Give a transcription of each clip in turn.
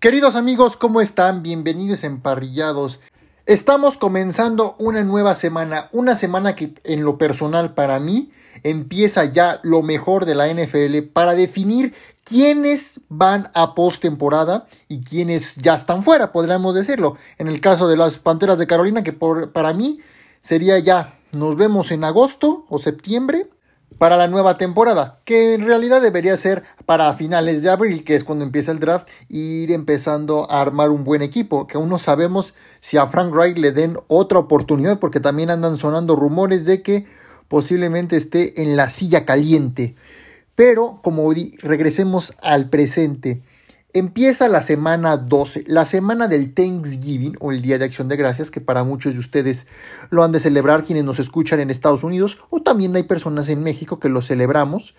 Queridos amigos, ¿cómo están? Bienvenidos emparrillados. Estamos comenzando una nueva semana, una semana que en lo personal para mí empieza ya lo mejor de la NFL para definir quiénes van a postemporada y quiénes ya están fuera, podríamos decirlo. En el caso de las Panteras de Carolina, que para mí sería ya, nos vemos en agosto o septiembre para la nueva temporada, que en realidad debería ser para finales de abril, que es cuando empieza el draft, e ir empezando a armar un buen equipo, que aún no sabemos si a Frank Wright le den otra oportunidad, porque también andan sonando rumores de que posiblemente esté en la silla caliente. Pero como regresemos al presente, Empieza la semana 12, la semana del Thanksgiving o el Día de Acción de Gracias, que para muchos de ustedes lo han de celebrar quienes nos escuchan en Estados Unidos, o también hay personas en México que lo celebramos.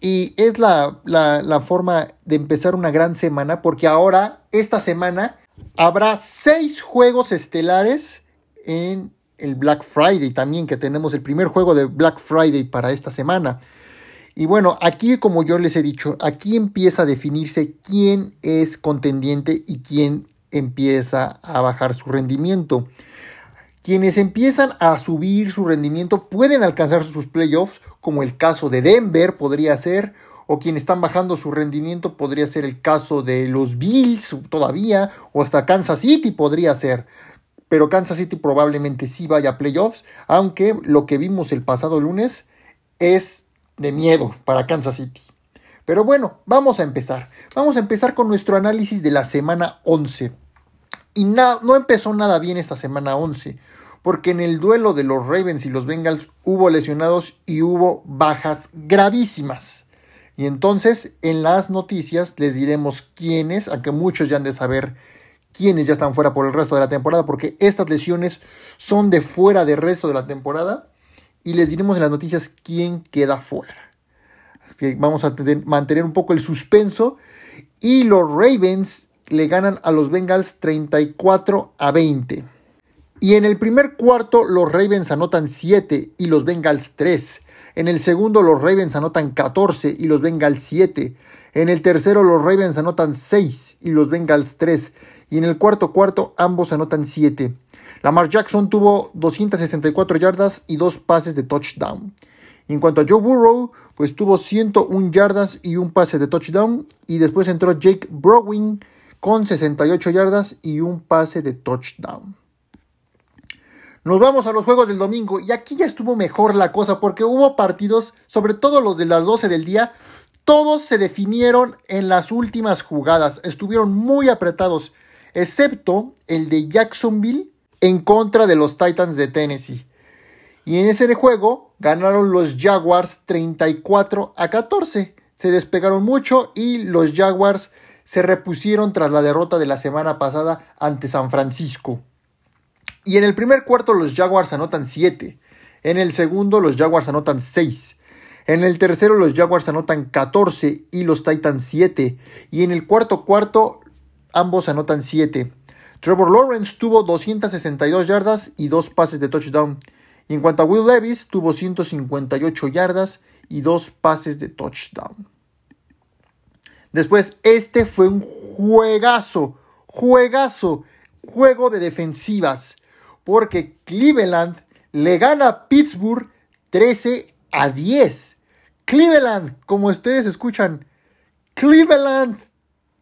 Y es la, la forma de empezar una gran semana, porque ahora, esta semana, habrá seis juegos estelares en el Black Friday también, que tenemos el primer juego de Black Friday para esta semana. Y bueno, aquí como yo les he dicho, aquí empieza a definirse quién es contendiente y quién empieza a bajar su rendimiento. Quienes empiezan a subir su rendimiento pueden alcanzar sus playoffs, como el caso de Denver podría ser, o quienes están bajando su rendimiento podría ser el caso de los Bills todavía, o hasta Kansas City podría ser. Pero Kansas City probablemente sí vaya a playoffs, aunque lo que vimos el pasado lunes es de miedo para Kansas City. Pero bueno, vamos a empezar. Vamos a empezar con nuestro análisis de la semana 11. Y no empezó nada bien esta semana 11, porque en el duelo de los Ravens y los Bengals hubo lesionados y hubo bajas gravísimas. Y entonces en las noticias les diremos quiénes, aunque muchos ya han de saber quiénes ya están fuera por el resto de la temporada, porque estas lesiones son de fuera del resto de la temporada y les diremos en las noticias quién queda fuera. Así que vamos a mantener un poco el suspenso. Y los Ravens le ganan a los Bengals 34 a 20. Y en el primer cuarto los Ravens anotan 7 y los Bengals 3. En el segundo los Ravens anotan 14 y los Bengals 7. En el tercero los Ravens anotan 6 y los Bengals 3. Y en el cuarto cuarto ambos anotan 7. Lamar Jackson tuvo 264 yardas y dos pases de touchdown. En cuanto a Joe Burrow, pues tuvo 101 yardas y un pase de touchdown. Y después entró Jake Browning con 68 yardas y un pase de touchdown. Nos vamos a los juegos del domingo y aquí ya estuvo mejor la cosa porque hubo partidos, sobre todo los de las 12 del día, todos se definieron en las últimas jugadas, estuvieron muy apretados, excepto el de Jacksonville en contra de los Titans de Tennessee. Y en ese juego ganaron los Jaguars 34 a 14. Se despegaron mucho y los Jaguars se repusieron tras la derrota de la semana pasada ante San Francisco. Y en el primer cuarto los Jaguars anotan 7. En el segundo los Jaguars anotan 6. En el tercero los Jaguars anotan 14 y los Titans 7. Y en el cuarto cuarto ambos anotan 7. Trevor Lawrence tuvo 262 yardas y dos pases de touchdown. Y en cuanto a Will Levis, tuvo 158 yardas y dos pases de touchdown. Después, este fue un juegazo, juegazo, juego de defensivas. Porque Cleveland le gana a Pittsburgh 13 a 10. Cleveland, como ustedes escuchan, Cleveland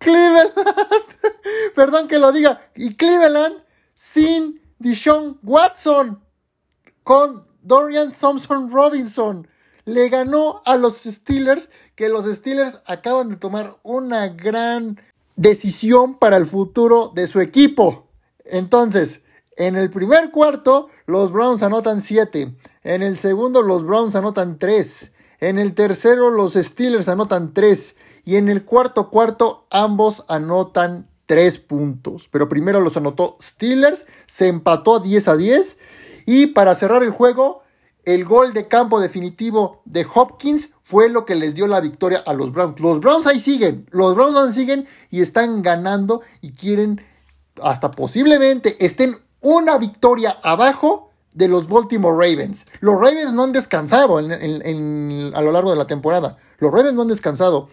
Cleveland, perdón que lo diga, y Cleveland sin Dishon Watson con Dorian Thompson Robinson. Le ganó a los Steelers, que los Steelers acaban de tomar una gran decisión para el futuro de su equipo. Entonces, en el primer cuarto, los Browns anotan 7. En el segundo, los Browns anotan 3. En el tercero, los Steelers anotan 3. Y en el cuarto cuarto ambos anotan 3 puntos. Pero primero los anotó Steelers, se empató 10 a 10. Y para cerrar el juego, el gol de campo definitivo de Hopkins fue lo que les dio la victoria a los Browns. Los Browns ahí siguen, los Browns ahí siguen y están ganando y quieren hasta posiblemente estén una victoria abajo de los Baltimore Ravens. Los Ravens no han descansado a lo largo de la temporada. Los Ravens no han descansado.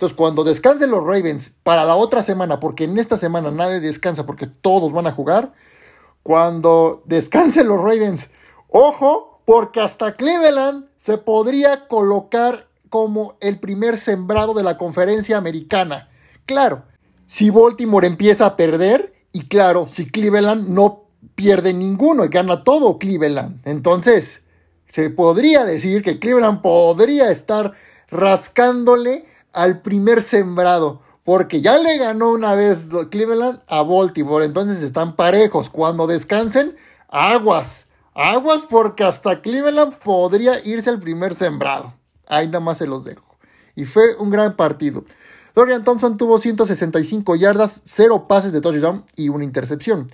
Entonces, cuando descansen los Ravens para la otra semana, porque en esta semana nadie descansa porque todos van a jugar, cuando descansen los Ravens, ojo, porque hasta Cleveland se podría colocar como el primer sembrado de la conferencia americana. Claro, si Baltimore empieza a perder, y claro, si Cleveland no pierde ninguno y gana todo Cleveland. Entonces, se podría decir que Cleveland podría estar rascándole al primer sembrado. Porque ya le ganó una vez Cleveland a Baltimore. Entonces están parejos. Cuando descansen, aguas. Aguas porque hasta Cleveland podría irse al primer sembrado. Ahí nada más se los dejo. Y fue un gran partido. Dorian Thompson tuvo 165 yardas, 0 pases de touchdown y una intercepción.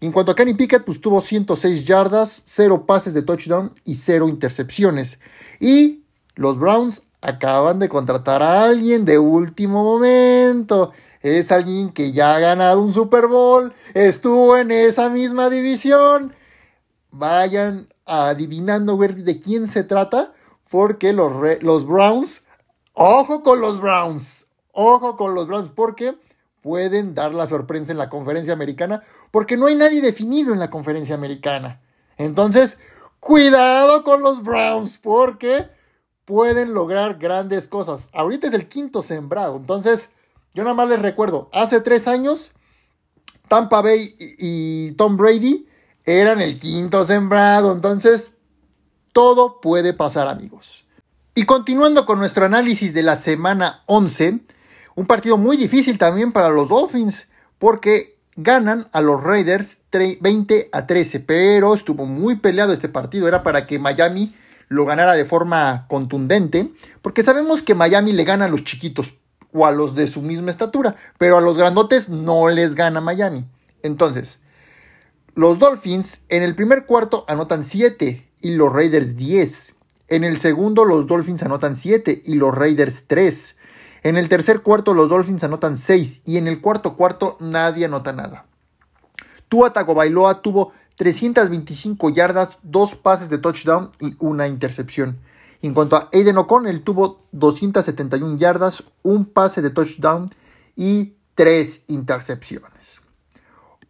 En cuanto a Kenny Pickett, pues tuvo 106 yardas, 0 pases de touchdown y 0 intercepciones. Y los Browns acaban de contratar a alguien de último momento. Es alguien que ya ha ganado un Super Bowl, estuvo en esa misma división. Vayan adivinando de quién se trata, porque los, los Browns, ojo con los Browns, ojo con los Browns, porque pueden dar la sorpresa en la conferencia americana, porque no hay nadie definido en la conferencia americana. Entonces, cuidado con los Browns, porque pueden lograr grandes cosas. Ahorita es el quinto sembrado. Entonces, yo nada más les recuerdo, hace tres años, Tampa Bay y Tom Brady eran el quinto sembrado. Entonces, todo puede pasar, amigos. Y continuando con nuestro análisis de la semana 11, un partido muy difícil también para los Dolphins, porque ganan a los Raiders 20 a 13, pero estuvo muy peleado este partido, era para que Miami lo ganara de forma contundente, porque sabemos que Miami le gana a los chiquitos o a los de su misma estatura, pero a los grandotes no les gana Miami. Entonces, los Dolphins en el primer cuarto anotan 7 y los Raiders 10. En el segundo los Dolphins anotan 7 y los Raiders 3. En el tercer cuarto los Dolphins anotan 6 y en el cuarto cuarto nadie anota nada. Tua Tagovailoa tuvo 325 yardas, dos pases de touchdown y una intercepción. En cuanto a Aiden O'Connell, tuvo 271 yardas, un pase de touchdown y tres intercepciones.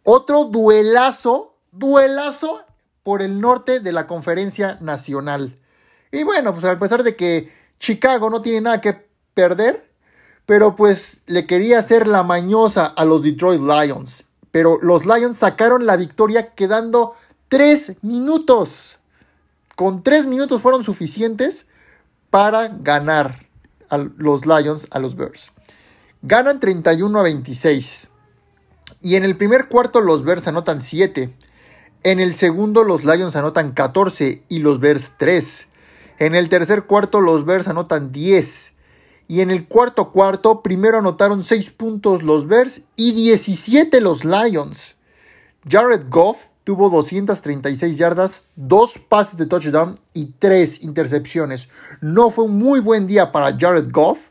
Otro duelazo, duelazo por el norte de la conferencia nacional. Y bueno, pues a pesar de que Chicago no tiene nada que perder, pero pues le quería hacer la mañosa a los Detroit Lions pero los Lions sacaron la victoria quedando 3 minutos. Con 3 minutos fueron suficientes para ganar a los Lions a los Bears. Ganan 31 a 26. Y en el primer cuarto los Bears anotan 7. En el segundo los Lions anotan 14 y los Bears 3. En el tercer cuarto los Bears anotan 10. Y en el cuarto cuarto, primero anotaron 6 puntos los Bears y 17 los Lions. Jared Goff tuvo 236 yardas, 2 pases de touchdown y 3 intercepciones. No fue un muy buen día para Jared Goff,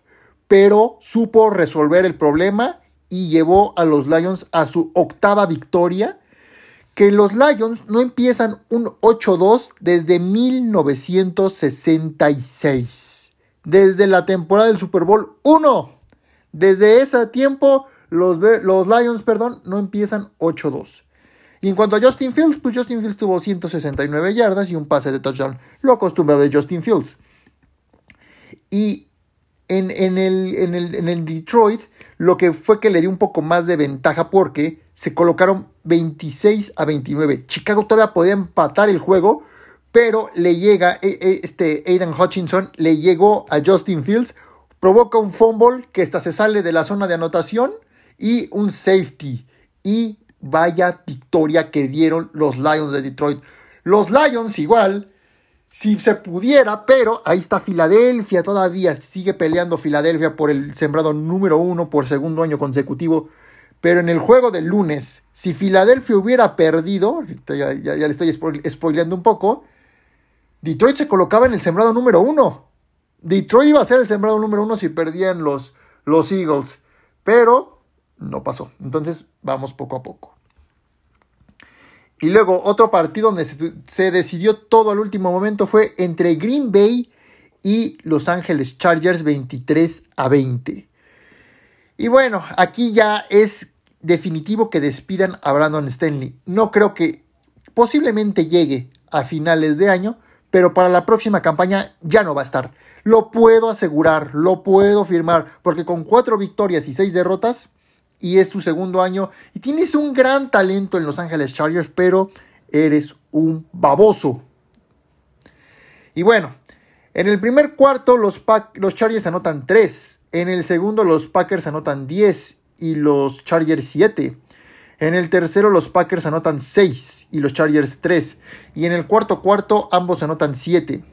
pero supo resolver el problema y llevó a los Lions a su octava victoria. Que los Lions no empiezan un 8-2 desde 1966 desde la temporada del Super Bowl 1. Desde ese tiempo, los, Lions, perdón, no empiezan 8-2. Y en cuanto a Justin Fields, pues Justin Fields tuvo 169 yardas y un pase de touchdown, lo acostumbrado de Justin Fields. Y en, en el Detroit, lo que fue que le dio un poco más de ventaja porque se colocaron 26 a 29. Chicago todavía podía empatar el juego, pero le llega, eh, eh, este Aiden Hutchinson le llegó a Justin Fields, provoca un fumble que hasta se sale de la zona de anotación y un safety. Y vaya victoria que dieron los Lions de Detroit. Los Lions igual, si se pudiera, pero ahí está Filadelfia todavía, sigue peleando Filadelfia por el sembrado número uno por segundo año consecutivo. Pero en el juego del lunes, si Filadelfia hubiera perdido, ya, ya le estoy spoileando un poco, Detroit se colocaba en el sembrado número uno. Detroit iba a ser el sembrado número uno si perdían los, los Eagles. Pero no pasó. Entonces vamos poco a poco. Y luego otro partido donde se, decidió todo al último momento fue entre Green Bay y Los Ángeles Chargers 23 a 20. Y bueno, aquí ya es definitivo que despidan a Brandon Stanley. No creo que posiblemente llegue a finales de año, pero para la próxima campaña ya no va a estar. Lo puedo asegurar, lo puedo firmar, porque con cuatro victorias y seis derrotas, y es tu segundo año, y tienes un gran talento en Los Ángeles Chargers, pero eres un baboso. Y bueno, en el primer cuarto los, los Chargers anotan 3, en el segundo los Packers anotan 10 y los Chargers 7. En el tercero los Packers anotan 6 y los Chargers 3. Y en el cuarto cuarto ambos anotan 7.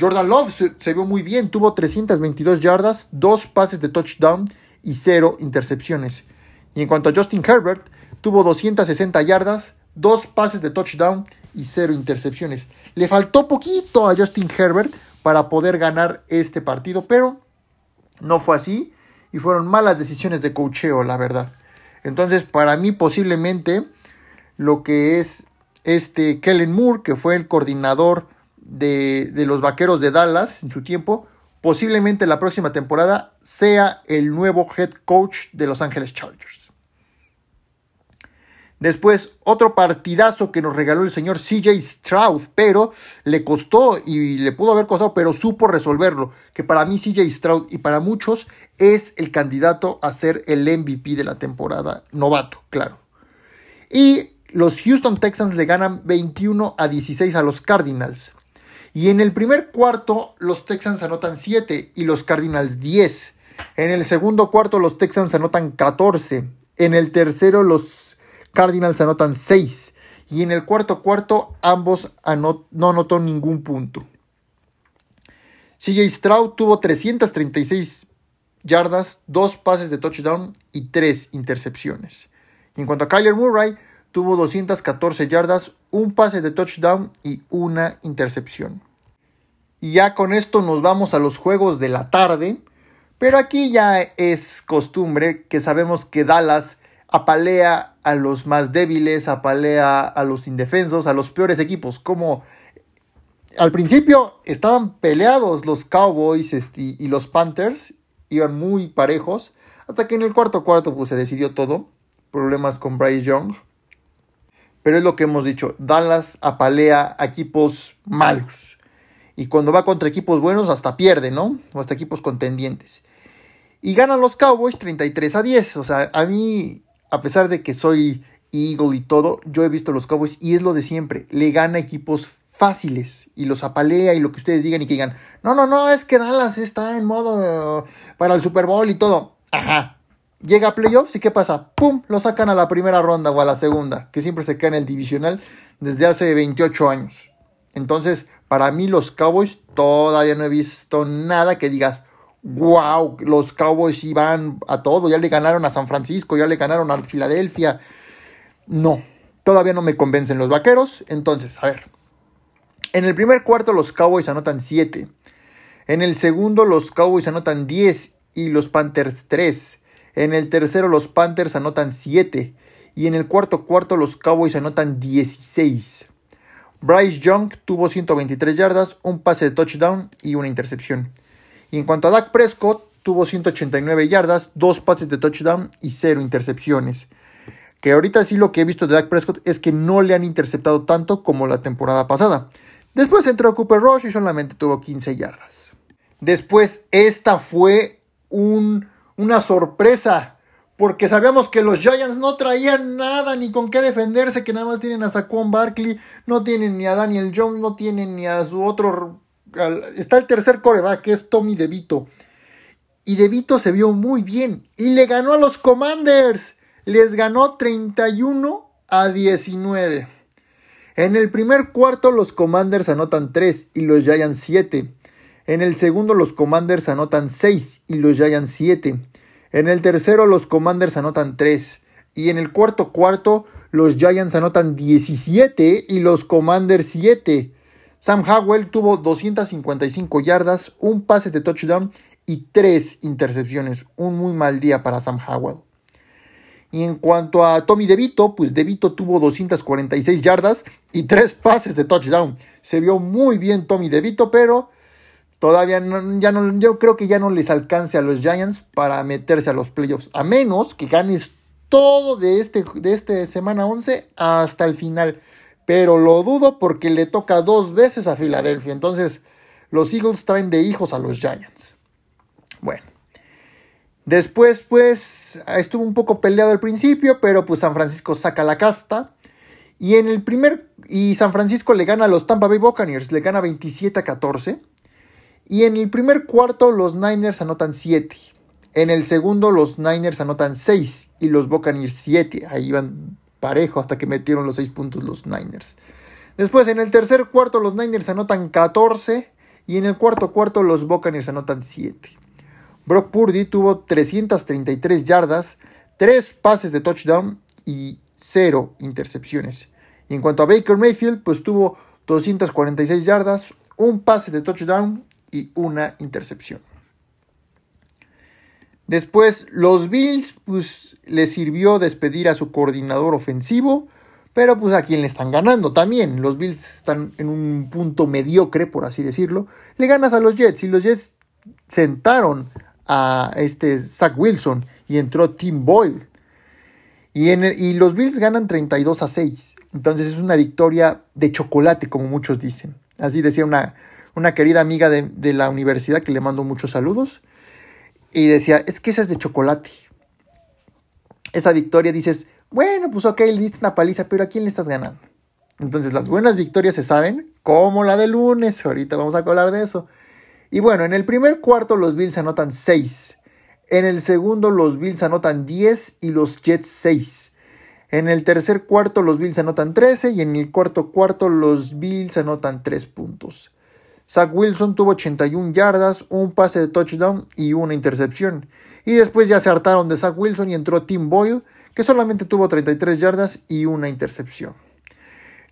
Jordan Love se, vio muy bien, tuvo 322 yardas, 2 pases de touchdown y 0 intercepciones. Y en cuanto a Justin Herbert, tuvo 260 yardas, 2 pases de touchdown y 0 intercepciones. Le faltó poquito a Justin Herbert para poder ganar este partido, pero no fue así y fueron malas decisiones de cocheo, la verdad. Entonces, para mí posiblemente lo que es este Kellen Moore, que fue el coordinador de, de los Vaqueros de Dallas en su tiempo, posiblemente la próxima temporada sea el nuevo head coach de Los Ángeles Chargers. Después, otro partidazo que nos regaló el señor CJ Stroud, pero le costó y le pudo haber costado, pero supo resolverlo. Que para mí CJ Stroud y para muchos es el candidato a ser el MVP de la temporada. Novato, claro. Y los Houston Texans le ganan 21 a 16 a los Cardinals. Y en el primer cuarto los Texans anotan 7 y los Cardinals 10. En el segundo cuarto los Texans anotan 14. En el tercero los Cardinals anotan 6 y en el cuarto cuarto ambos no anotó ningún punto. CJ Stroud tuvo 336 yardas, 2 pases de touchdown y 3 intercepciones. en cuanto a Kyler Murray, tuvo 214 yardas, un pase de touchdown y una intercepción. Y ya con esto nos vamos a los juegos de la tarde. Pero aquí ya es costumbre que sabemos que Dallas apalea a los más débiles, apalea a los indefensos, a los peores equipos. Como al principio estaban peleados los Cowboys este, y los Panthers, iban muy parejos, hasta que en el cuarto cuarto pues, se decidió todo. Problemas con Bryce Young. Pero es lo que hemos dicho, Dallas apalea a equipos malos. Y cuando va contra equipos buenos hasta pierde, ¿no? O hasta equipos contendientes. Y ganan los Cowboys 33 a 10. O sea, a mí a pesar de que soy Eagle y todo, yo he visto los Cowboys y es lo de siempre. Le gana equipos fáciles y los apalea y lo que ustedes digan y que digan, no, no, no, es que Dallas está en modo uh, para el Super Bowl y todo. Ajá. Llega a playoffs y ¿qué pasa? ¡Pum! Lo sacan a la primera ronda o a la segunda, que siempre se cae en el divisional desde hace 28 años. Entonces, para mí los Cowboys todavía no he visto nada que digas, wow, los Cowboys iban a todo, ya le ganaron a San Francisco, ya le ganaron a Filadelfia. No, todavía no me convencen los vaqueros. Entonces, a ver. En el primer cuarto los Cowboys anotan 7. En el segundo los Cowboys anotan 10 y los Panthers 3. En el tercero los Panthers anotan 7. Y en el cuarto cuarto los Cowboys anotan 16. Bryce Young tuvo 123 yardas, un pase de touchdown y una intercepción. En cuanto a Dak Prescott, tuvo 189 yardas, dos pases de touchdown y cero intercepciones. Que ahorita sí lo que he visto de Dak Prescott es que no le han interceptado tanto como la temporada pasada. Después entró Cooper Rush y solamente tuvo 15 yardas. Después, esta fue un, una sorpresa. Porque sabíamos que los Giants no traían nada ni con qué defenderse, que nada más tienen a Saquon Barkley, no tienen ni a Daniel Jones, no tienen ni a su otro está el tercer coreback, que es Tommy DeVito. Y DeVito se vio muy bien. Y le ganó a los Commanders. Les ganó 31 a 19. En el primer cuarto los Commanders anotan 3 y los Giants 7. En el segundo los Commanders anotan 6 y los Giants 7. En el tercero los Commanders anotan 3. Y en el cuarto cuarto los Giants anotan 17 y los Commanders 7. Sam Howell tuvo 255 yardas, un pase de touchdown y tres intercepciones. Un muy mal día para Sam Howell. Y en cuanto a Tommy DeVito, pues DeVito tuvo 246 yardas y tres pases de touchdown. Se vio muy bien Tommy DeVito, pero todavía no, ya no, yo creo que ya no les alcance a los Giants para meterse a los playoffs, a menos que ganes todo de este, de este semana 11 hasta el final. Pero lo dudo porque le toca dos veces a Filadelfia. Entonces, los Eagles traen de hijos a los Giants. Bueno. Después, pues, estuvo un poco peleado al principio, pero pues San Francisco saca la casta. Y en el primer. Y San Francisco le gana a los Tampa Bay Buccaneers, le gana 27 a 14. Y en el primer cuarto, los Niners anotan 7. En el segundo, los Niners anotan 6 y los Buccaneers 7. Ahí iban parejo hasta que metieron los 6 puntos los Niners. Después, en el tercer cuarto, los Niners anotan 14 y en el cuarto cuarto, los Buccaneers anotan 7. Brock Purdy tuvo 333 yardas, 3 pases de touchdown y 0 intercepciones. Y en cuanto a Baker Mayfield, pues tuvo 246 yardas, un pase de touchdown y una intercepción. Después, los Bills, pues les sirvió despedir a su coordinador ofensivo, pero pues a quien le están ganando también. Los Bills están en un punto mediocre, por así decirlo. Le ganas a los Jets y los Jets sentaron a este Zach Wilson y entró Tim Boyle. Y, en y los Bills ganan 32 a 6. Entonces es una victoria de chocolate, como muchos dicen. Así decía una, una querida amiga de, de, la universidad que le mando muchos saludos. Y decía, es que esa es de chocolate. Esa victoria dices, bueno, pues ok, le diste una paliza, pero ¿a quién le estás ganando? Entonces las buenas victorias se saben, como la de lunes. Ahorita vamos a hablar de eso. Y bueno, en el primer cuarto los Bills anotan 6. En el segundo los Bills anotan 10 y los Jets 6. En el tercer cuarto los Bills anotan 13 y en el cuarto cuarto los Bills anotan 3 puntos. Zach Wilson tuvo 81 yardas, un pase de touchdown y una intercepción. Y después ya se hartaron de Zach Wilson y entró Tim Boyle, que solamente tuvo 33 yardas y una intercepción.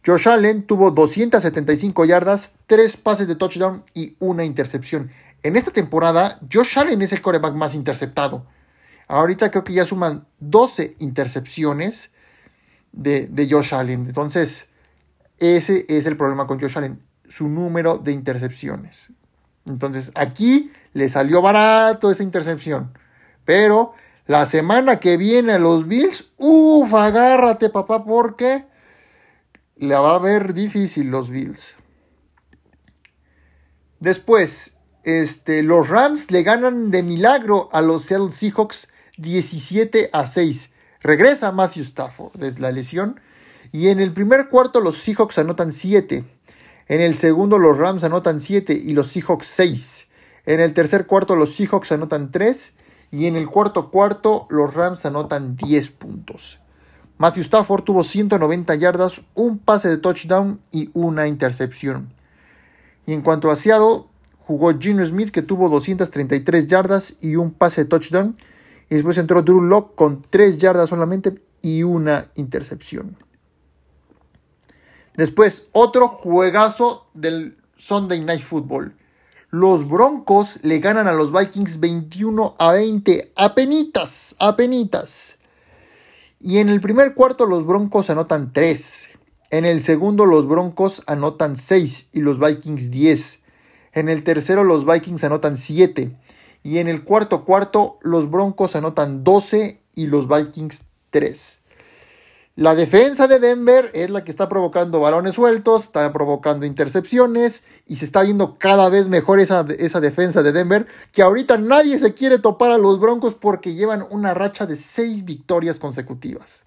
Josh Allen tuvo 275 yardas, 3 pases de touchdown y una intercepción. En esta temporada, Josh Allen es el coreback más interceptado. Ahorita creo que ya suman 12 intercepciones de, de Josh Allen. Entonces, ese es el problema con Josh Allen, su número de intercepciones. Entonces, aquí le salió barato esa intercepción. Pero la semana que viene a los Bills, uff, agárrate papá, porque la va a ver difícil los Bills. Después, este, los Rams le ganan de milagro a los Seahawks 17 a 6. Regresa Matthew Stafford desde la lesión. Y en el primer cuarto los Seahawks anotan 7. En el segundo los Rams anotan 7 y los Seahawks 6. En el tercer cuarto los Seahawks anotan 3. Y en el cuarto cuarto los Rams anotan 10 puntos. Matthew Stafford tuvo 190 yardas, un pase de touchdown y una intercepción. Y en cuanto a Seattle, jugó Gino Smith que tuvo 233 yardas y un pase de touchdown. Y después entró Drew Locke con 3 yardas solamente y una intercepción. Después, otro juegazo del Sunday Night Football. Los Broncos le ganan a los Vikings 21 a 20. Apenitas, apenitas. Y en el primer cuarto los Broncos anotan 3. En el segundo los Broncos anotan 6 y los Vikings 10. En el tercero los Vikings anotan 7. Y en el cuarto cuarto los Broncos anotan 12 y los Vikings 3. La defensa de Denver es la que está provocando balones sueltos, está provocando intercepciones y se está viendo cada vez mejor esa, defensa de Denver, que ahorita nadie se quiere topar a los Broncos porque llevan una racha de seis victorias consecutivas.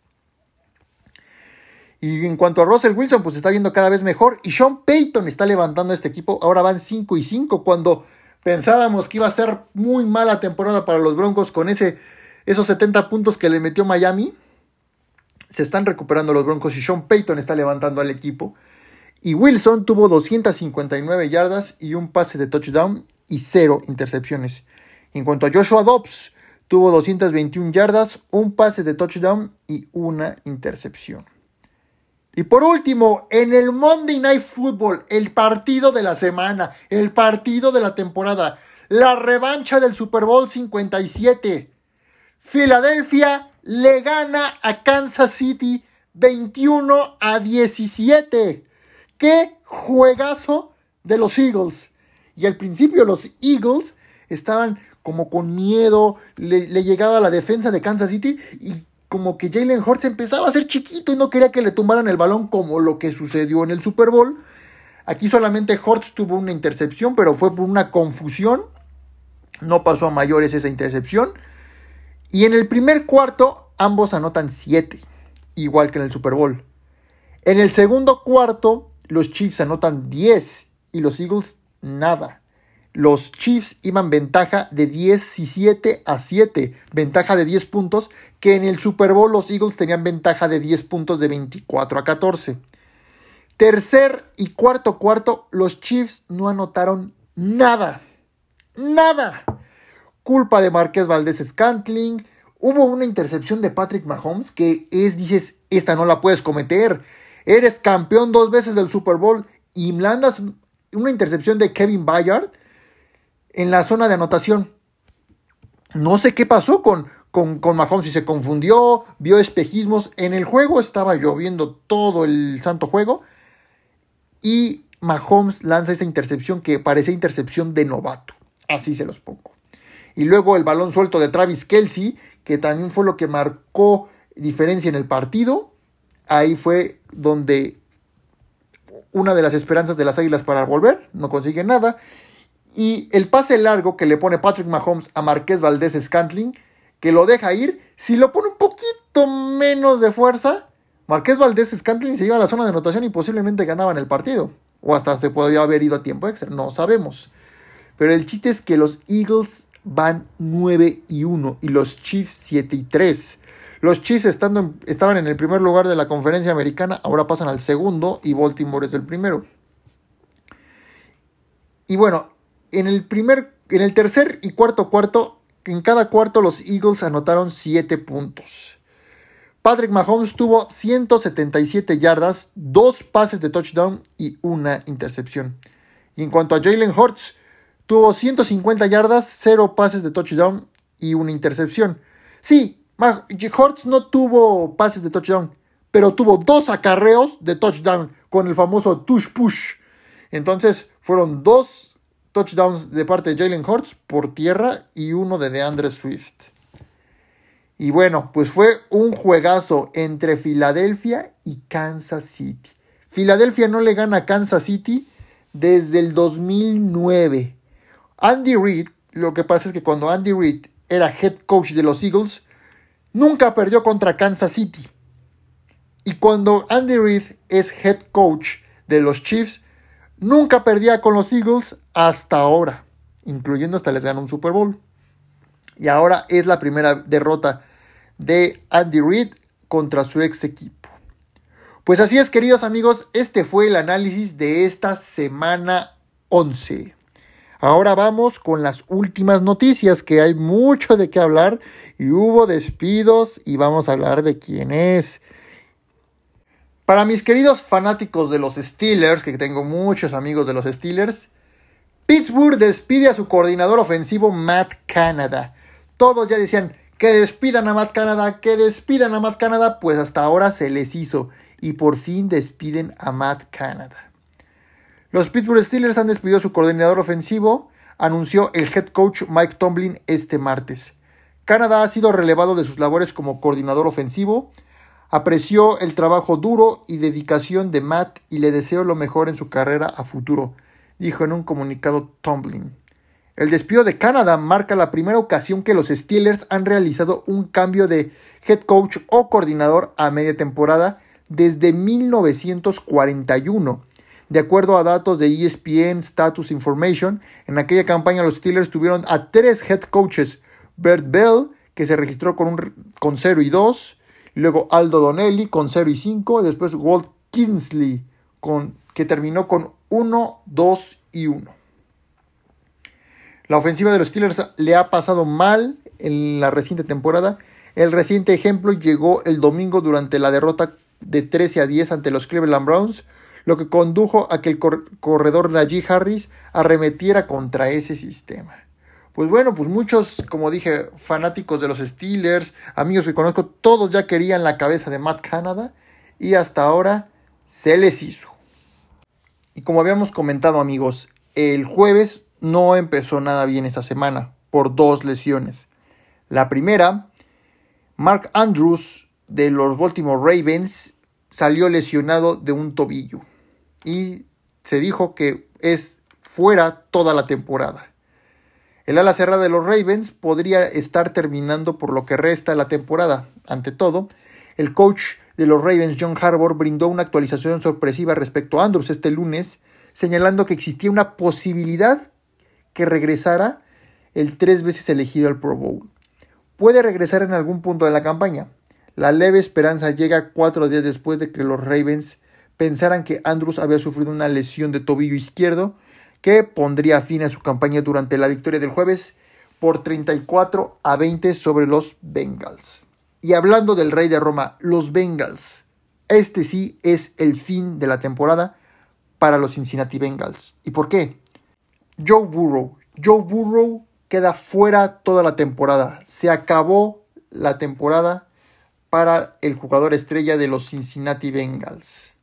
Y en cuanto a Russell Wilson, pues se está viendo cada vez mejor y Sean Payton está levantando este equipo, ahora van 5 y 5 cuando pensábamos que iba a ser muy mala temporada para los Broncos con ese, esos 70 puntos que le metió Miami se están recuperando los Broncos y Sean Payton está levantando al equipo. Y Wilson tuvo 259 yardas y un pase de touchdown y cero intercepciones. En cuanto a Joshua Dobbs, tuvo 221 yardas, un pase de touchdown y una intercepción. Y por último, en el Monday Night Football, el partido de la semana, el partido de la temporada, la revancha del Super Bowl 57. Filadelfia le gana a Kansas City 21 a 17. ¡Qué juegazo de los Eagles! Y al principio los Eagles estaban como con miedo, le, llegaba la defensa de Kansas City y como que Jalen Hurts empezaba a ser chiquito y no quería que le tumbaran el balón como lo que sucedió en el Super Bowl. Aquí solamente Hurts tuvo una intercepción, pero fue por una confusión. No pasó a mayores esa intercepción. Y en el primer cuarto ambos anotan 7, igual que en el Super Bowl. En el segundo cuarto los Chiefs anotan 10 y los Eagles nada. Los Chiefs iban ventaja de 17 a 7, ventaja de 10 puntos, que en el Super Bowl los Eagles tenían ventaja de 10 puntos de 24 a 14. Tercer y cuarto cuarto, los Chiefs no anotaron nada. Nada. Culpa de Marqués Valdés Scantling. Hubo una intercepción de Patrick Mahomes que es, dices, esta no la puedes cometer. Eres campeón dos veces del Super Bowl y mandas una intercepción de Kevin Bayard en la zona de anotación. No sé qué pasó con, con, con, Mahomes, si se confundió, vio espejismos. En el juego estaba lloviendo todo el santo juego. Y Mahomes lanza esa intercepción que parece intercepción de novato. Así se los pongo. Y luego el balón suelto de Travis Kelsey, que también fue lo que marcó diferencia en el partido ahí fue donde una de las esperanzas de las Águilas para volver, no consigue nada. Y el pase largo que le pone Patrick Mahomes a Marqués Valdés Scantling, que lo deja ir, si lo pone un poquito menos de fuerza, Marqués Valdés Scantling se iba a la zona de anotación y posiblemente ganaban el partido. O hasta se podría haber ido a tiempo extra, no sabemos. Pero el chiste es que los Eagles van 9 y 1 y los Chiefs 7 y 3. Los Chiefs estando estaban en el primer lugar de la conferencia americana, ahora pasan al segundo y Baltimore es el primero. Y bueno, en el primer, en el tercer y cuarto cuarto, en cada cuarto los Eagles anotaron 7 puntos. Patrick Mahomes tuvo 177 yardas, dos pases de touchdown y una intercepción. Y en cuanto a Jalen Hurts, tuvo 150 yardas, 0 pases de touchdown y una intercepción. Sí, Hortz no tuvo pases de touchdown, pero tuvo dos acarreos de touchdown con el famoso tush push. Entonces fueron dos touchdowns de parte de Jalen Hurts por tierra y uno de DeAndre Swift. Y bueno, pues fue un juegazo entre Filadelfia y Kansas City. Filadelfia no le gana a Kansas City desde el 2009. Andy Reid, lo que pasa es que cuando Andy Reid era head coach de los Eagles, nunca perdió contra Kansas City. Y cuando Andy Reid es head coach de los Chiefs, nunca perdía con los Eagles hasta ahora, incluyendo hasta les ganó un Super Bowl. Y ahora es la primera derrota de Andy Reid contra su ex equipo. Pues así es, queridos amigos, este fue el análisis de esta semana 11. Ahora vamos con las últimas noticias, que hay mucho de qué hablar y hubo despidos y vamos a hablar de quién es. Para mis queridos fanáticos de los Steelers, que tengo muchos amigos de los Steelers, Pittsburgh despide a su coordinador ofensivo Matt Canada. Todos ya decían que despidan a Matt Canada, que despidan a Matt Canada, pues hasta ahora se les hizo y por fin despiden a Matt Canada. Los Pittsburgh Steelers han despedido a su coordinador ofensivo, anunció el head coach Mike Tomlin este martes. Canadá ha sido relevado de sus labores como coordinador ofensivo, apreció el trabajo duro y dedicación de Matt y le deseo lo mejor en su carrera a futuro, dijo en un comunicado Tomlin. El despido de Canadá marca la primera ocasión que los Steelers han realizado un cambio de head coach o coordinador a media temporada desde 1941 de acuerdo a datos de ESPN Status Information, en aquella campaña los Steelers tuvieron a tres head coaches, Bert Bell, que se registró con, un, con 0 y 2, luego Aldo Donnelly con 0 y 5, después Walt Kinsley, que terminó con 1, 2 y 1. La ofensiva de los Steelers le ha pasado mal en la reciente temporada. El reciente ejemplo llegó el domingo durante la derrota de 13 a 10 ante los Cleveland Browns, lo que condujo a que el corredor Najee Harris arremetiera contra ese sistema. Pues bueno, pues muchos, como dije, fanáticos de los Steelers, amigos que conozco, todos ya querían la cabeza de Matt Canada y hasta ahora se les hizo. Y como habíamos comentado amigos, el jueves no empezó nada bien esta semana por dos lesiones. La primera, Mark Andrews de los Baltimore Ravens salió lesionado de un tobillo y se dijo que es fuera toda la temporada. El ala cerrada de los Ravens podría estar terminando por lo que resta de la temporada. Ante todo, el coach de los Ravens, John Harbour, brindó una actualización sorpresiva respecto a Andrews este lunes, señalando que existía una posibilidad que regresara el tres veces elegido al Pro Bowl. Puede regresar en algún punto de la campaña. La leve esperanza llega cuatro días después de que los Ravens pensaran que Andrews había sufrido una lesión de tobillo izquierdo que pondría fin a su campaña durante la victoria del jueves por 34 a 20 sobre los Bengals. Y hablando del rey de Roma, los Bengals. Este sí es el fin de la temporada para los Cincinnati Bengals. ¿Y por qué? Joe Burrow. Joe Burrow queda fuera toda la temporada. Se acabó la temporada para el jugador estrella de los Cincinnati Bengals.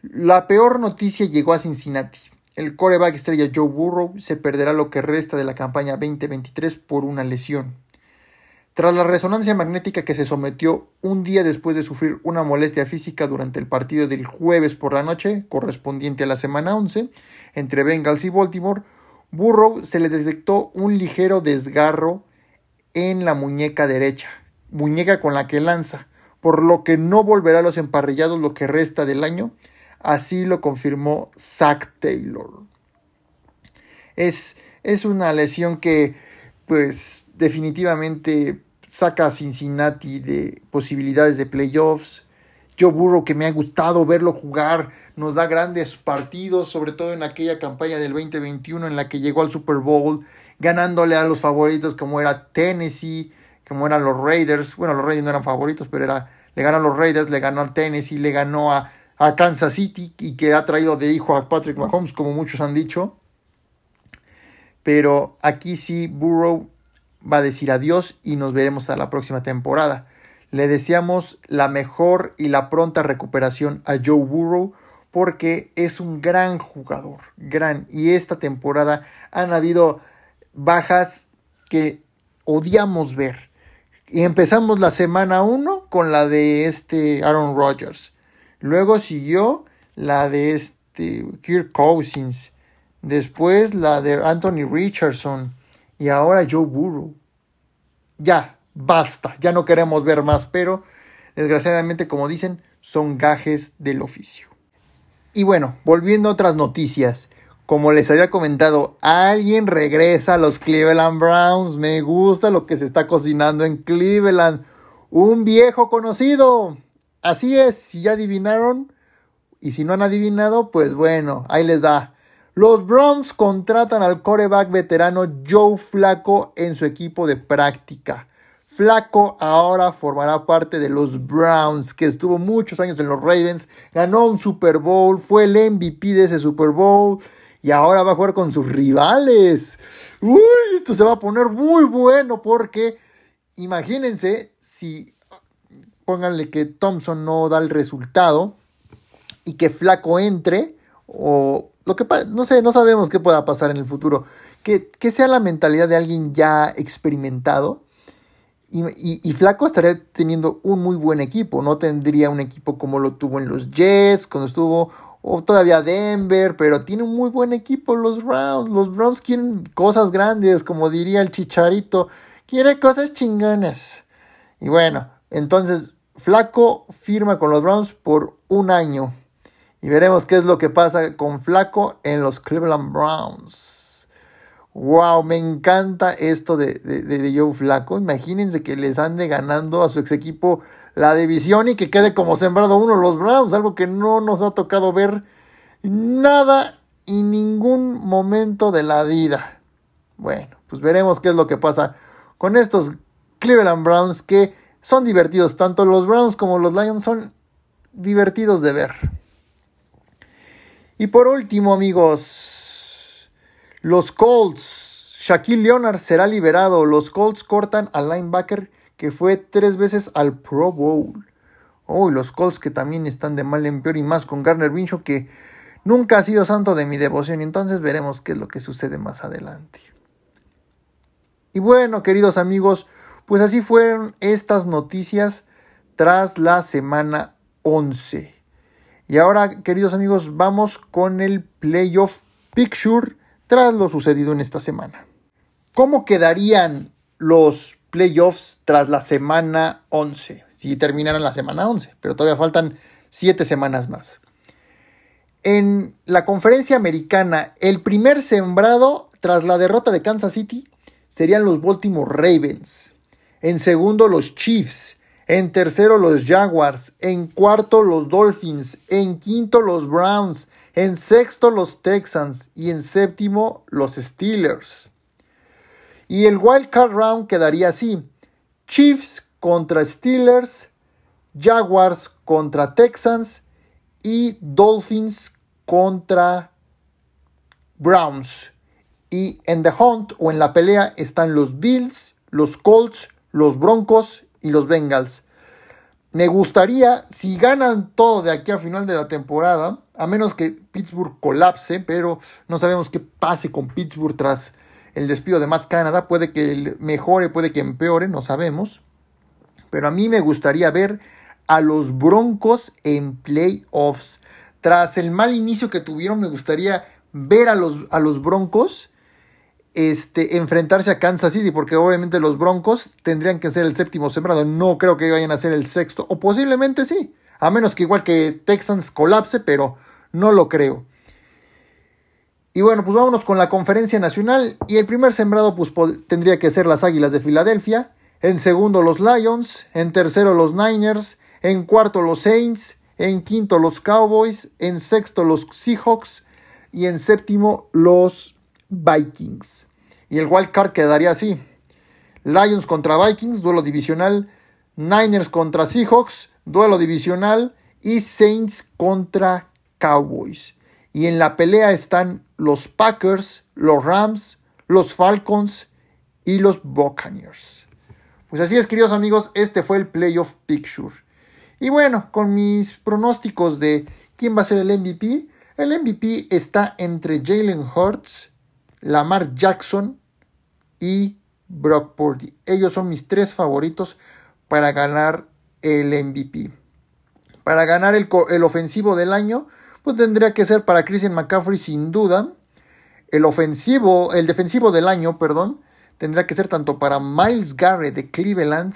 La peor noticia llegó a Cincinnati. El coreback estrella Joe Burrow se perderá lo que resta de la campaña 2023 por una lesión. Tras la resonancia magnética que se sometió un día después de sufrir una molestia física durante el partido del jueves por la noche, correspondiente a la semana 11, entre Bengals y Baltimore, Burrow se le detectó un ligero desgarro en la muñeca derecha, muñeca con la que lanza, por lo que no volverá a los emparrillados lo que resta del año Así lo confirmó Zach Taylor. Es, es una lesión que, pues, definitivamente saca a Cincinnati de posibilidades de playoffs. Yo Burro que me ha gustado verlo jugar, nos da grandes partidos, sobre todo en aquella campaña del 2021 en la que llegó al Super Bowl, ganándole a los favoritos como era Tennessee, como eran los Raiders. Bueno, los Raiders no eran favoritos, pero era, le ganó a los Raiders, le ganó a Tennessee, le ganó a a Kansas City y que ha traído de hijo a Patrick Mahomes, como muchos han dicho. Pero aquí sí, Burrow va a decir adiós y nos veremos a la próxima temporada. Le deseamos la mejor y la pronta recuperación a Joe Burrow porque es un gran jugador, gran. Y esta temporada han habido bajas que odiamos ver. Y empezamos la semana 1 con la de este Aaron Rodgers. Luego siguió la de este Kirk Cousins. Después la de Anthony Richardson. Y ahora Joe Burrow. Ya, basta. Ya no queremos ver más. Pero, desgraciadamente, como dicen, son gajes del oficio. Y bueno, volviendo a otras noticias. Como les había comentado, alguien regresa a los Cleveland Browns. Me gusta lo que se está cocinando en Cleveland. Un viejo conocido. Así es, si ya adivinaron y si no han adivinado, pues bueno, ahí les da. Los Browns contratan al coreback veterano Joe Flaco en su equipo de práctica. Flaco ahora formará parte de los Browns, que estuvo muchos años en los Ravens, ganó un Super Bowl, fue el MVP de ese Super Bowl y ahora va a jugar con sus rivales. Uy, esto se va a poner muy bueno porque imagínense si pónganle que Thompson no da el resultado y que Flaco entre, o lo que no sé, no sabemos qué pueda pasar en el futuro. Que, sea la mentalidad de alguien ya experimentado. Y, Flaco estaría teniendo un muy buen equipo. No tendría un equipo como lo tuvo en los Jets, cuando estuvo, o todavía Denver, pero tiene un muy buen equipo los Browns. Los Browns quieren cosas grandes, como diría el Chicharito. Quiere cosas chingonas. Y bueno, entonces Flaco firma con los Browns por un año. Y veremos qué es lo que pasa con Flaco en los Cleveland Browns. Wow, me encanta esto de, de, Joe Flaco. Imagínense que les ande ganando a su ex equipo la división y que quede como sembrado uno los Browns. Algo que no nos ha tocado ver nada y ningún momento de la vida. Bueno, pues veremos qué es lo que pasa con estos Cleveland Browns que son divertidos. Tanto los Browns como los Lions son divertidos de ver. Y por último, amigos, los Colts. Shaquille Leonard será liberado. Los Colts cortan al linebacker que fue tres veces al Pro Bowl. Oh, los Colts que también están de mal en peor y más con Garner Minshew que nunca ha sido santo de mi devoción entonces veremos qué es lo que sucede más adelante. Y bueno, queridos amigos, pues así fueron estas noticias tras la semana 11. Y ahora, queridos amigos, vamos con el playoff picture tras lo sucedido en esta semana. ¿Cómo quedarían los playoffs tras la semana 11? Si terminaran la semana 11, pero todavía faltan 7 semanas más. En la conferencia americana, el primer sembrado tras la derrota de Kansas City serían los Baltimore Ravens. En segundo, los Chiefs. En tercero, los Jaguars. En cuarto, los Dolphins. En quinto, los Browns. En sexto, los Texans. Y en séptimo, los Steelers. Y el Wild Card Round quedaría así. Chiefs contra Steelers. Jaguars contra Texans. Y Dolphins contra Browns. Y en The Hunt o en la pelea están los Bills, los Colts, los Broncos y los Bengals. Me gustaría, si ganan todo de aquí a final de la temporada, a menos que Pittsburgh colapse, pero no sabemos qué pase con Pittsburgh tras el despido de Matt Canada, puede que mejore, puede que empeore, no sabemos. Pero a mí me gustaría ver a los Broncos en playoffs. Tras el mal inicio que tuvieron, me gustaría ver a los, a los Broncos este, enfrentarse a Kansas City, porque obviamente los Broncos tendrían que ser el séptimo sembrado. No creo que vayan a ser el sexto, o posiblemente sí, a menos que igual que Texans colapse, pero no lo creo. Y bueno, pues vámonos con la conferencia nacional. Y el primer sembrado, pues tendría que ser las Águilas de Filadelfia. En segundo, los Lions. En tercero, los Niners. En cuarto, los Saints. En quinto, los Cowboys. En sexto, los Seahawks. Y en séptimo, los Vikings. Y el wild card quedaría así. Lions contra Vikings, duelo divisional. Niners contra Seahawks, duelo divisional. Y Saints contra Cowboys. Y en la pelea están los Packers, los Rams, los Falcons y los Buccaneers. Pues así es, queridos amigos, este fue el Playoff Picture. Y bueno, con mis pronósticos de quién va a ser el MVP, el MVP está entre Jalen Hurts, Lamar Jackson y Brock Purdy. Ellos son mis tres favoritos para ganar el MVP. Para ganar el, el, ofensivo del año, pues tendría que ser para Christian McCaffrey sin duda. El ofensivo, el defensivo del año, perdón, tendría que ser tanto para Miles Garrett de Cleveland,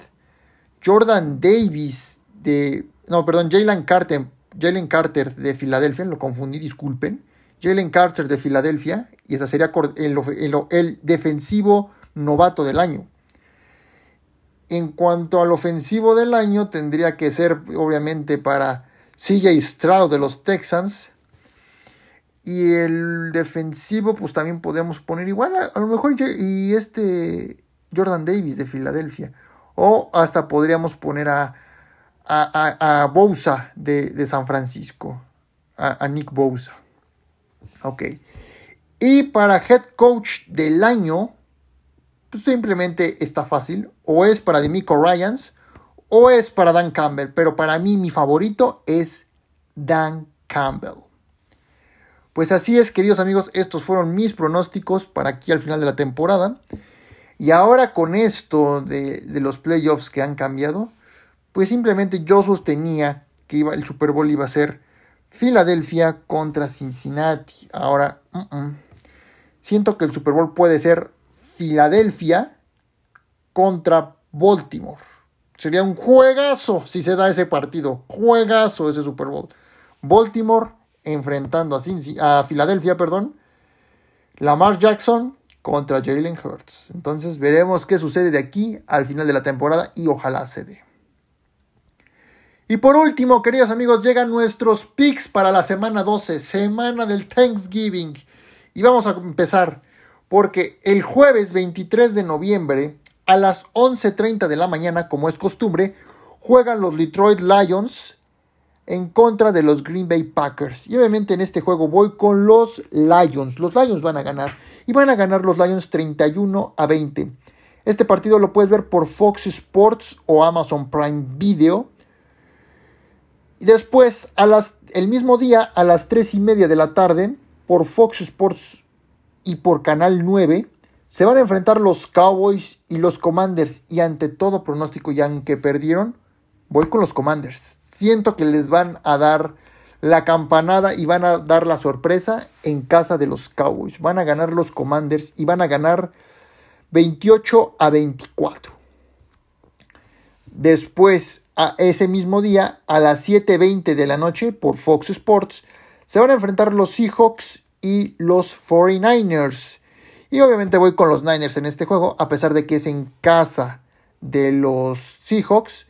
Jordan Davis de, no, perdón, Jalen Carter, Jalen Carter de Filadelfia, lo confundí, disculpen, Jalen Carter de Filadelfia, y ese sería el, defensivo novato del año. En cuanto al ofensivo del año, tendría que ser obviamente para CJ Stroud de los Texans. Y el defensivo, pues también podríamos poner igual, a, lo mejor, y este Jordan Davis de Filadelfia. O hasta podríamos poner a, a, a, Bousa de, de, San Francisco, a, Nick Bousa. Ok. Y para head coach del año, pues simplemente está fácil. O es para Demico Ryans o es para Dan Campbell. Pero para mí mi favorito es Dan Campbell. Pues así es, queridos amigos, estos fueron mis pronósticos para aquí al final de la temporada. Y ahora con esto de, de los playoffs que han cambiado, pues simplemente yo sostenía que iba, el Super Bowl iba a ser Filadelfia contra Cincinnati. Ahora, siento que el Super Bowl puede ser Filadelfia contra Baltimore. Sería un juegazo si se da ese partido. Juegazo ese Super Bowl. Baltimore enfrentando a, a Filadelfia, perdón. Lamar Jackson contra Jalen Hurts. Entonces veremos qué sucede de aquí al final de la temporada y ojalá se dé. Y por último, queridos amigos, llegan nuestros picks para la semana 12, semana del Thanksgiving. Y vamos a empezar porque el jueves 23 de noviembre a las 11.30 de la mañana, como es costumbre, juegan los Detroit Lions en contra de los Green Bay Packers. Y obviamente en este juego voy con los Lions. Los Lions van a ganar. Y van a ganar los Lions 31 a 20. Este partido lo puedes ver por Fox Sports o Amazon Prime Video. Y después, a las, el mismo día, a las 3 y media de la tarde, por Fox Sports y por Canal 9, se van a enfrentar los Cowboys y los Commanders. Y ante todo pronóstico, ya aunque perdieron, voy con los Commanders. Siento que les van a dar la campanada y van a dar la sorpresa en casa de los Cowboys. Van a ganar los Commanders y van a ganar 28 a 24. Después, a ese mismo día, a las 7.20 de la noche, por Fox Sports, se van a enfrentar los Seahawks y los 49ers. Y obviamente voy con los Niners en este juego, a pesar de que es en casa de los Seahawks.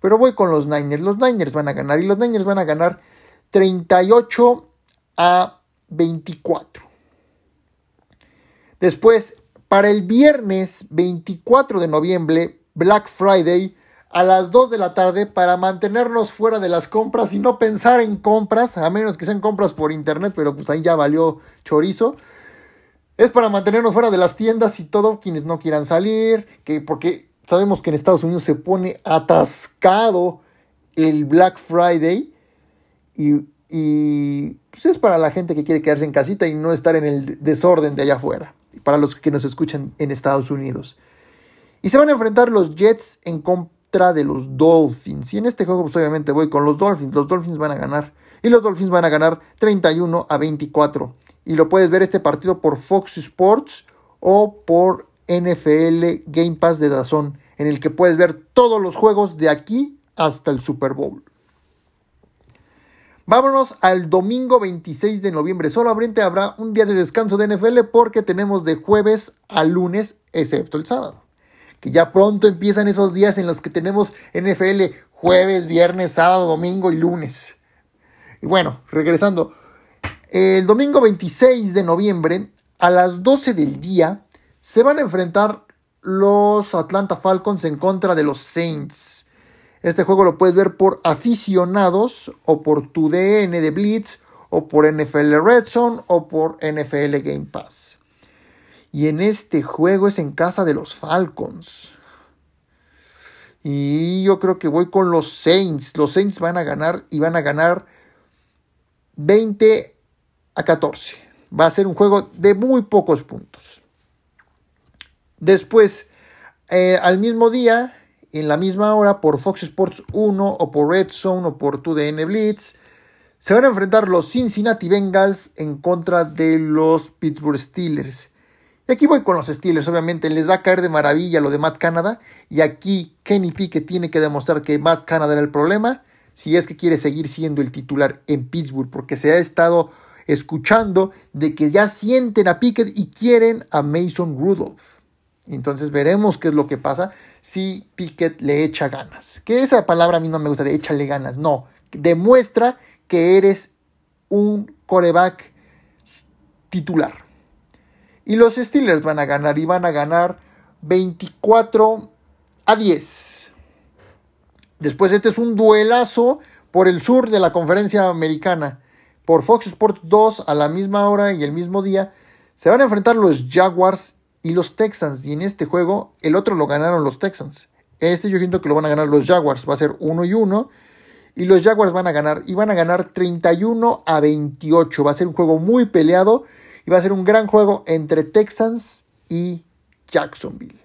Pero voy con los Niners. Los Niners van a ganar y los Niners van a ganar 38 a 24. Después, para el viernes 24 de noviembre, Black Friday, a las 2 de la tarde, para mantenernos fuera de las compras y no pensar en compras, a menos que sean compras por internet, pero pues ahí ya valió chorizo. Es para mantenernos fuera de las tiendas y todo, quienes no quieran salir, que porque sabemos que en Estados Unidos se pone atascado el Black Friday y, pues es para la gente que quiere quedarse en casita y no estar en el desorden de allá afuera. Para los que nos escuchan en Estados Unidos. Y se van a enfrentar los Jets en de los Dolphins. Y en este juego, pues obviamente voy con los Dolphins. Los Dolphins van a ganar. Y los Dolphins van a ganar 31 a 24. Y lo puedes ver este partido por Fox Sports o por NFL Game Pass de Dazón. En el que puedes ver todos los juegos de aquí hasta el Super Bowl. Vámonos al domingo 26 de noviembre. Solamente habrá un día de descanso de NFL porque tenemos de jueves a lunes, excepto el sábado. Que ya pronto empiezan esos días en los que tenemos NFL jueves, viernes, sábado, domingo y lunes. Y bueno, regresando. El domingo 26 de noviembre a las 12 del día se van a enfrentar los Atlanta Falcons en contra de los Saints. Este juego lo puedes ver por aficionados o por tu DN de Blitz o por NFL Red Zone o por NFL Game Pass. Y en este juego es en casa de los Falcons. Y yo creo que voy con los Saints. Los Saints van a ganar y van a ganar 20 a 14. Va a ser un juego de muy pocos puntos. Después, eh, al mismo día, en la misma hora por Fox Sports 1 o por Red Zone o por 2DN Blitz. Se van a enfrentar los Cincinnati Bengals en contra de los Pittsburgh Steelers. Y aquí voy con los Steelers, obviamente les va a caer de maravilla lo de Matt Canada. Y aquí Kenny Pickett tiene que demostrar que Matt Canada era el problema. Si es que quiere seguir siendo el titular en Pittsburgh, porque se ha estado escuchando de que ya sienten a Pickett y quieren a Mason Rudolph. Entonces veremos qué es lo que pasa si Pickett le echa ganas. Que esa palabra a mí no me gusta de échale ganas, no. Demuestra que eres un coreback titular. Y los Steelers van a ganar y van a ganar 24 a 10. Después este es un duelazo por el sur de la conferencia americana. Por Fox Sports 2 a la misma hora y el mismo día se van a enfrentar los Jaguars y los Texans. Y en este juego, el otro lo ganaron los Texans. Este yo siento que lo van a ganar los Jaguars. Va a ser 1 y 1. Y los Jaguars van a ganar. Y van a ganar 31 a 28. Va a ser un juego muy peleado. Y va a ser un gran juego entre Texans y Jacksonville.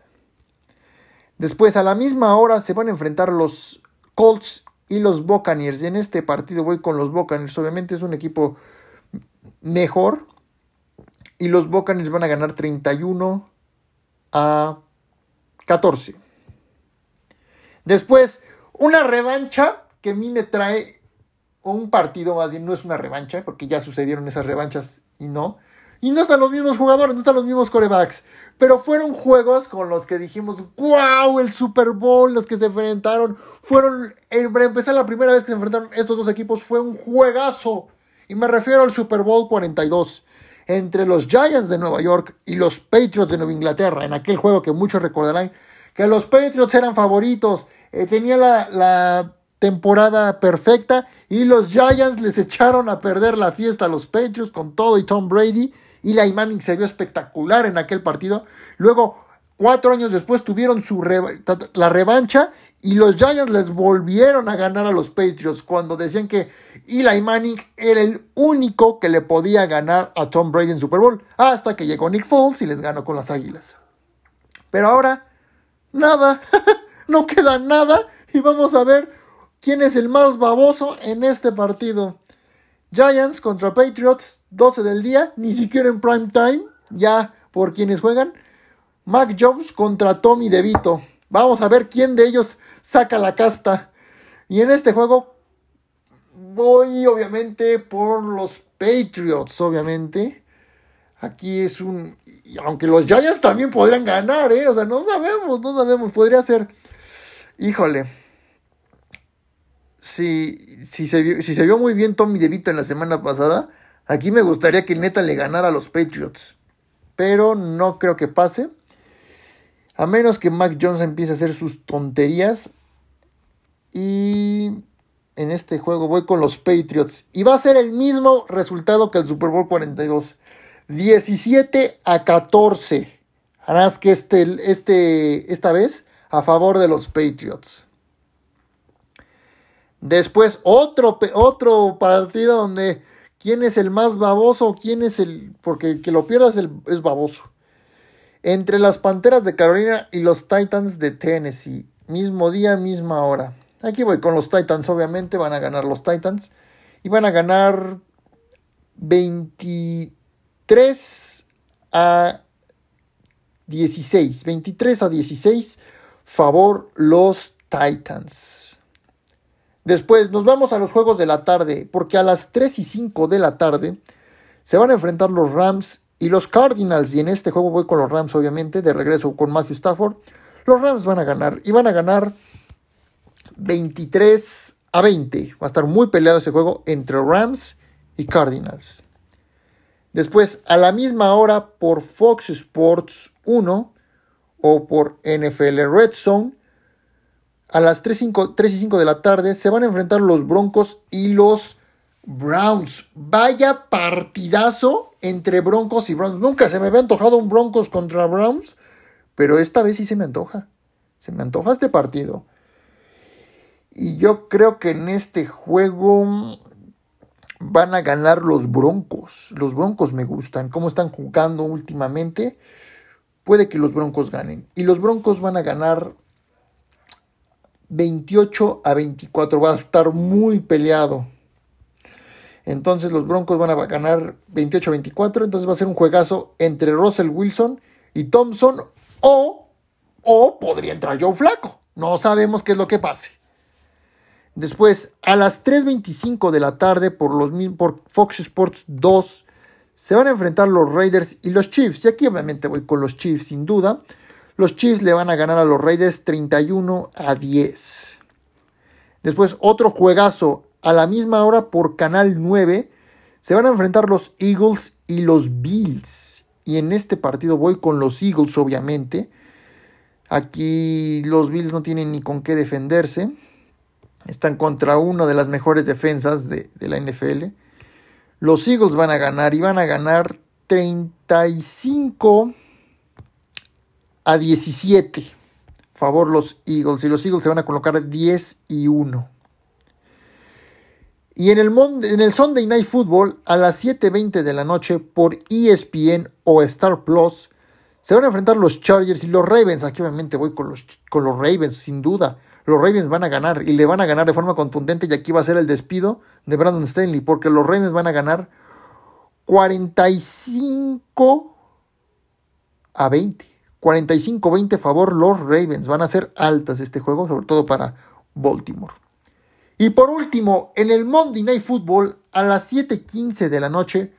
Después a la misma hora se van a enfrentar los Colts y los Buccaneers. Y en este partido voy con los Buccaneers. Obviamente es un equipo mejor. Y los Buccaneers van a ganar 31 a 14. Después, una revancha que a mí me trae, un partido más bien, no es una revancha, porque ya sucedieron esas revanchas y no. Y no están los mismos jugadores, no están los mismos corebacks. Pero fueron juegos con los que dijimos, wow, el Super Bowl, los que se enfrentaron. Fueron, para empezar, la primera vez que se enfrentaron estos dos equipos fue un juegazo. Y me refiero al Super Bowl 42 entre los Giants de Nueva York y los Patriots de Nueva Inglaterra, en aquel juego que muchos recordarán, que los Patriots eran favoritos, eh, tenía la, la temporada perfecta y los Giants les echaron a perder la fiesta a los Patriots con todo y Tom Brady la Manning se vio espectacular en aquel partido. Luego, cuatro años después tuvieron su la revancha Y los Giants les volvieron a ganar a los Patriots cuando decían que Eli Manning era el único que le podía ganar a Tom Brady en Super Bowl. Hasta que llegó Nick Foles y les ganó con las Águilas. Pero ahora, nada. no queda nada. Y vamos a ver quién es el más baboso en este partido. Giants contra Patriots, 12 del día, ni siquiera en prime time, ya por quienes juegan. Mac Jones contra Tommy DeVito. Vamos a ver quién de ellos saca la casta. Y en este juego voy obviamente por los Patriots, obviamente. Aquí es un... Aunque los Giants también podrían ganar, ¿eh? O sea, no sabemos, no sabemos. Podría ser... Híjole. Si, si, se, vio, si se vio muy bien Tommy DeVito en la semana pasada, aquí me gustaría que neta le ganara a los Patriots. Pero no creo que pase. A menos que Mac Jones empiece a hacer sus tonterías. Y en este juego voy con los Patriots. Y va a ser el mismo resultado que el Super Bowl 42. 17 a 14. Harás que este, este, esta vez a favor de los Patriots. Después otro, otro partido donde quién es el más baboso, quién es el... Porque el que lo pierdas es baboso. Entre las Panteras de Carolina y los Titans de Tennessee. Mismo día, misma hora. Aquí voy con los Titans, obviamente. Van a ganar los Titans. Y van a ganar 23 a 16. 23 a 16. Favor los Titans. Después nos vamos a los juegos de la tarde. Porque a las 3 y 5 de la tarde se van a enfrentar los Rams y los Cardinals. Y en este juego voy con los Rams, obviamente. De regreso con Matthew Stafford. Los Rams van a ganar. Y van a ganar 23 a 20. Va a estar muy peleado ese juego entre Rams y Cardinals. Después, a la misma hora, por Fox Sports 1 o por NFL Red Zone, a las 3, 5, 3 y 5 de la tarde, se van a enfrentar los Broncos y los Browns. Vaya partidazo entre Broncos y Browns. Nunca se me había antojado un Broncos contra Browns, pero esta vez sí se me antoja. Se me antoja este partido. Y yo creo que en este juego van a ganar los Broncos. Los Broncos me gustan. Cómo están jugando últimamente. Puede que los Broncos ganen. Y los Broncos van a ganar 28 a 24. Va a estar muy peleado. Entonces los Broncos van a ganar 28 a 24. Entonces va a ser un juegazo entre Russell Wilson y Thompson. O, o podría entrar Joe Flaco. No sabemos qué es lo que pase. Después, a las 3.25 de la tarde, por, los, por Fox Sports 2, se van a enfrentar los Raiders y los Chiefs. Y aquí obviamente voy con los Chiefs, sin duda. Los Chiefs le van a ganar a los Raiders 31 a 10. Después, otro juegazo a la misma hora por Canal 9. Se van a enfrentar los Eagles y los Bills. Y en este partido voy con los Eagles, obviamente. Aquí los Bills no tienen ni con qué defenderse. Están contra una de las mejores defensas de, la NFL. Los Eagles van a ganar y van a ganar 35 a 17. Favor los Eagles. Y los Eagles se van a colocar 10 y 1. Y en el, en el Sunday Night Football a las 7.20 de la noche por ESPN o Star Plus se van a enfrentar los Chargers y los Ravens. Aquí obviamente voy con los, con los Ravens, sin duda los Ravens van a ganar y le van a ganar de forma contundente y aquí va a ser el despido de Brandon Stanley porque los Ravens van a ganar 45 a 20. 45-20 favor los Ravens. Van a ser altas este juego, sobre todo para Baltimore. Y por último, en el Monday Night Football a las 7:15 de la noche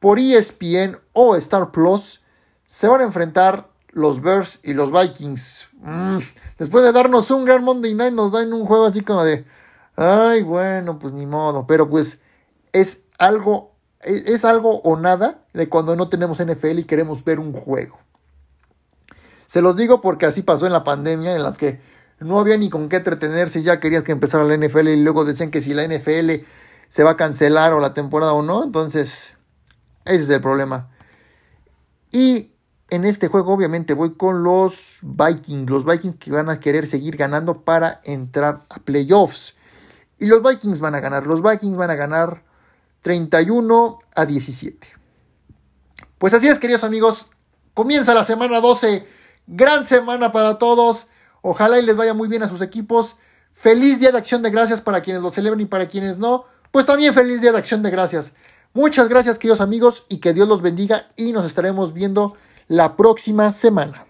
por ESPN o Star Plus se van a enfrentar los Bears y los Vikings. Mm, después de darnos un gran Monday Night, nos dan un juego así como de, ay, bueno, pues ni modo. Pero pues es algo, e, es algo o nada de cuando no tenemos NFL y queremos ver un juego. Se los digo porque así pasó en la pandemia, en las que no había ni con qué entretenerse, ya querías que empezara la NFL y luego decían que si la NFL se va a cancelar o la temporada o no, entonces ese es el problema. Y en este juego obviamente voy con los Vikings, los Vikings que van a querer seguir ganando para entrar a playoffs. Y los Vikings van a ganar, los Vikings van a ganar 31 a 17. Pues así es, queridos amigos, comienza la semana 12, gran semana para todos. Ojalá y les vaya muy bien a sus equipos. Feliz día de acción de gracias para quienes lo celebren y para quienes no. Pues también feliz día de acción de gracias. Muchas gracias, queridos amigos, y que Dios los bendiga y nos estaremos viendo la próxima semana.